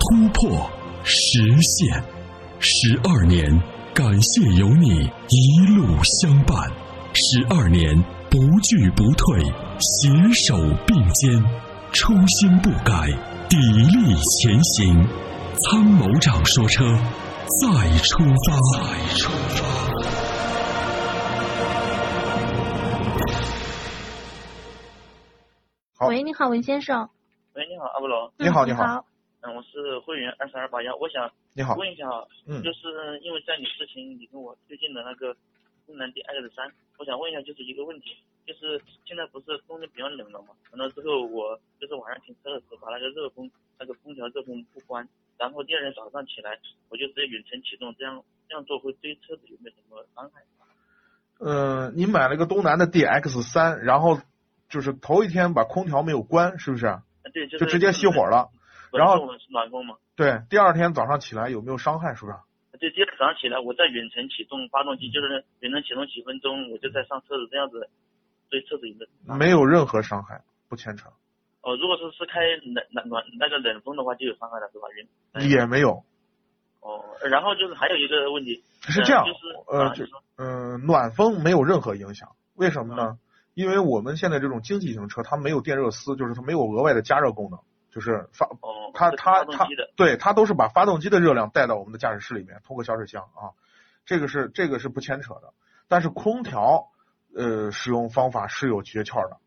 突破，实现，十二年，感谢有你一路相伴，十二年不惧不退，携手并肩，初心不改，砥砺前行。参谋长说：“车，再出发。”再出发。喂，你好，文先生。喂，你好，阿波罗。你好，你好。嗯，我是会员二三二八幺，我想你好问一下啊，嗯，就是因为在你之前你跟我推荐的那个东南 D X 三，我想问一下，就是一个问题，就是现在不是冬天比较冷了嘛，完了之后我就是晚上停车的时候把那个热风那个空调热风不关，然后第二天早上起来我就直接远程启动，这样这样做会对车子有没有什么伤害？嗯，你买了个东南的 D X 三，然后就是头一天把空调没有关，是不是？对，就直接熄火了。然后暖风嘛，对，第二天早上起来有没有伤害？是不是？对，第二天早上起来，我在远程启动发动机，就是远程启动几分钟，我就在上车子，这样子对车子有没没有任何伤害，不牵扯。哦，如果说是开冷冷暖那个冷风的话，就有伤害了，是吧？也没有。哦，然后就是还有一个问题，是这样，就是呃，就嗯，暖风没有任何影响，为什么呢？因为我们现在这种经济型车，它没有电热丝，就是它没有额外的加热功能。就是发，它它它，对，它都是把发动机的热量带到我们的驾驶室里面，通过小水箱啊，这个是这个是不牵扯的。但是空调，呃，使用方法是有诀窍的。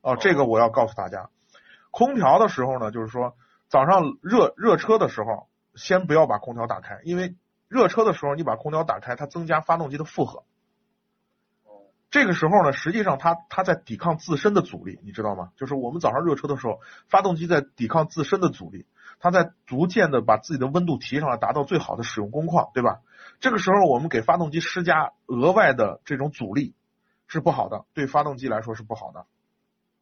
哦，这个我要告诉大家，空调的时候呢，就是说早上热热车的时候，先不要把空调打开，因为热车的时候你把空调打开，它增加发动机的负荷。这个时候呢，实际上它它在抵抗自身的阻力，你知道吗？就是我们早上热车的时候，发动机在抵抗自身的阻力，它在逐渐的把自己的温度提上来，达到最好的使用工况，对吧？这个时候我们给发动机施加额外的这种阻力是不好的，对发动机来说是不好的。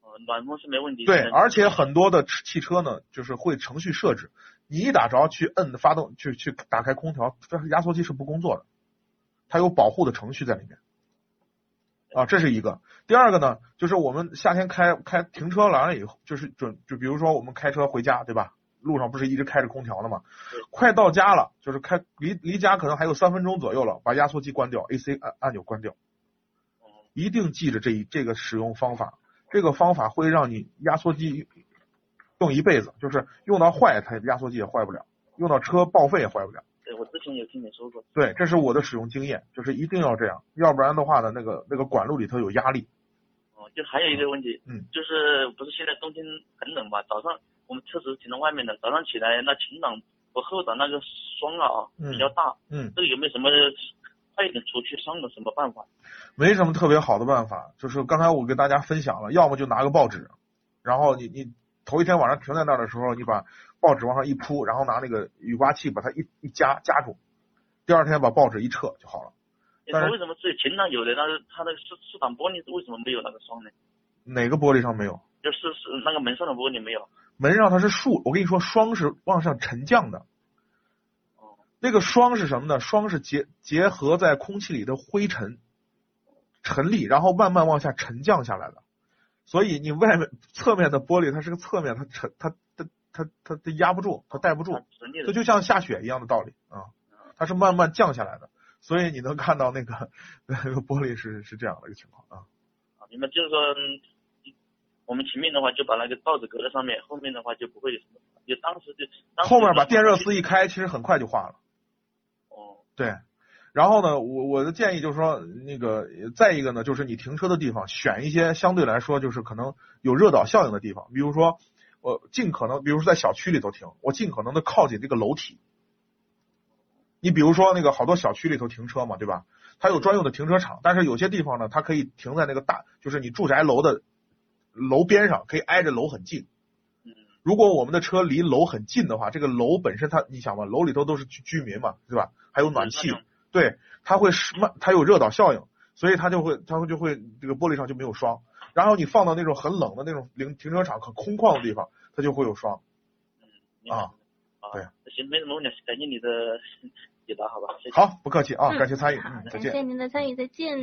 呃，暖风是没问题。对，而且很多的汽车呢，就是会程序设置，你一打着去摁发动，去去打开空调，压缩机是不工作的，它有保护的程序在里面。啊，这是一个。第二个呢，就是我们夏天开开停车完了以后，就是准就比如说我们开车回家，对吧？路上不是一直开着空调的吗？快到家了，就是开离离家可能还有三分钟左右了，把压缩机关掉，AC 按按钮关掉。一定记着这一这个使用方法，这个方法会让你压缩机用一辈子，就是用到坏它压缩机也坏不了，用到车报废也坏不了。我之前有听你说过，对，这是我的使用经验，就是一定要这样，要不然的话呢，那个那个管路里头有压力。哦，就还有一个问题，嗯，就是不是现在冬天很冷嘛，早上我们车子停在外面的，早上起来那前挡和后挡那个霜啊比较大，嗯，这个有没有什么快一点除去霜的什么办法？没什么特别好的办法，就是刚才我给大家分享了，要么就拿个报纸，然后你你头一天晚上停在那儿的时候，你把。报纸往上一铺，然后拿那个雨刮器把它一一夹夹住，第二天把报纸一撤就好了。但是为什么是前挡有的，但是它那个是是挡玻璃为什么没有那个霜呢？哪个玻璃上没有？就是是那个门上的玻璃没有。门上它是竖，我跟你说，霜是往上沉降的。哦。那个霜是什么呢？霜是结结合在空气里的灰尘，尘粒，然后慢慢往下沉降下来的。所以你外面侧面的玻璃，它是个侧面，它沉它。它它它它压不住，它带不住，它就像下雪一样的道理啊，它是慢慢降下来的，所以你能看到那个那个玻璃是是这样的一个情况啊。啊，明白，就是说我们前面的话就把那个罩子隔在上面，后面的话就不会有什么，就当时就后面把电热丝一开，其实很快就化了。哦。对，然后呢，我我的建议就是说，那个再一个呢，就是你停车的地方选一些相对来说就是可能有热岛效应的地方，比如说。我尽可能，比如说在小区里头停，我尽可能的靠近这个楼体。你比如说那个好多小区里头停车嘛，对吧？它有专用的停车场，但是有些地方呢，它可以停在那个大，就是你住宅楼的楼边上，可以挨着楼很近。如果我们的车离楼很近的话，这个楼本身它，你想嘛，楼里头都是居居民嘛，对吧？还有暖气，对，它会慢，它有热岛效应，所以它就会，它会就会这个玻璃上就没有霜。然后你放到那种很冷的那种停停车场很空旷的地方，它就会有霜。嗯，啊，对，行，没什么问题，感谢你的 解答，好吧？好，不客气啊，感谢参与，嗯，再见。感谢您的参与，再见。